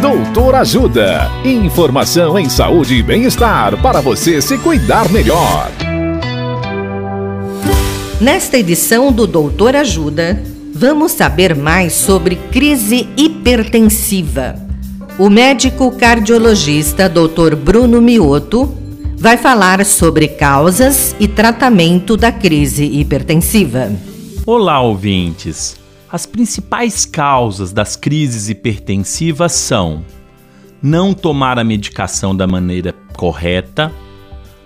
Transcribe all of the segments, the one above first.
Doutor Ajuda. Informação em saúde e bem-estar para você se cuidar melhor. Nesta edição do Doutor Ajuda, vamos saber mais sobre crise hipertensiva. O médico cardiologista Dr. Bruno Mioto vai falar sobre causas e tratamento da crise hipertensiva. Olá, ouvintes! As principais causas das crises hipertensivas são não tomar a medicação da maneira correta,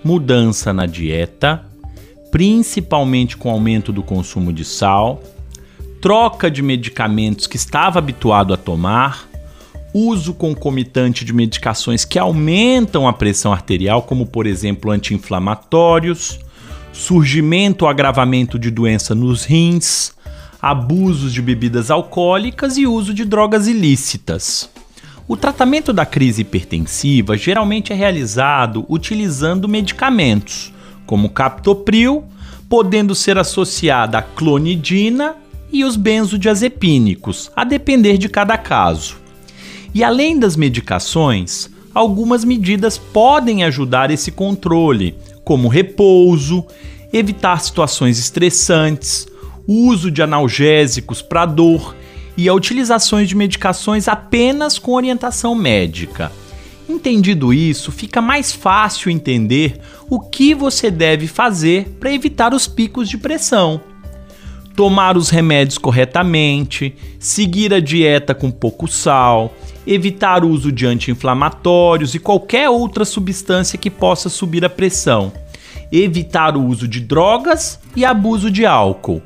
mudança na dieta, principalmente com aumento do consumo de sal, troca de medicamentos que estava habituado a tomar, uso concomitante de medicações que aumentam a pressão arterial, como por exemplo anti-inflamatórios, surgimento ou agravamento de doença nos rins, abusos de bebidas alcoólicas e uso de drogas ilícitas. O tratamento da crise hipertensiva geralmente é realizado utilizando medicamentos, como captopril, podendo ser associada a clonidina e os benzodiazepínicos, a depender de cada caso. E além das medicações, algumas medidas podem ajudar esse controle, como repouso, evitar situações estressantes, uso de analgésicos para dor e a utilização de medicações apenas com orientação médica. Entendido isso, fica mais fácil entender o que você deve fazer para evitar os picos de pressão. Tomar os remédios corretamente, seguir a dieta com pouco sal, evitar o uso de anti-inflamatórios e qualquer outra substância que possa subir a pressão, evitar o uso de drogas e abuso de álcool.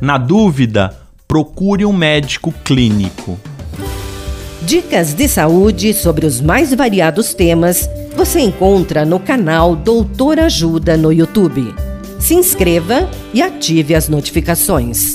Na dúvida, procure um médico clínico. Dicas de saúde sobre os mais variados temas você encontra no canal Doutor Ajuda no YouTube. Se inscreva e ative as notificações.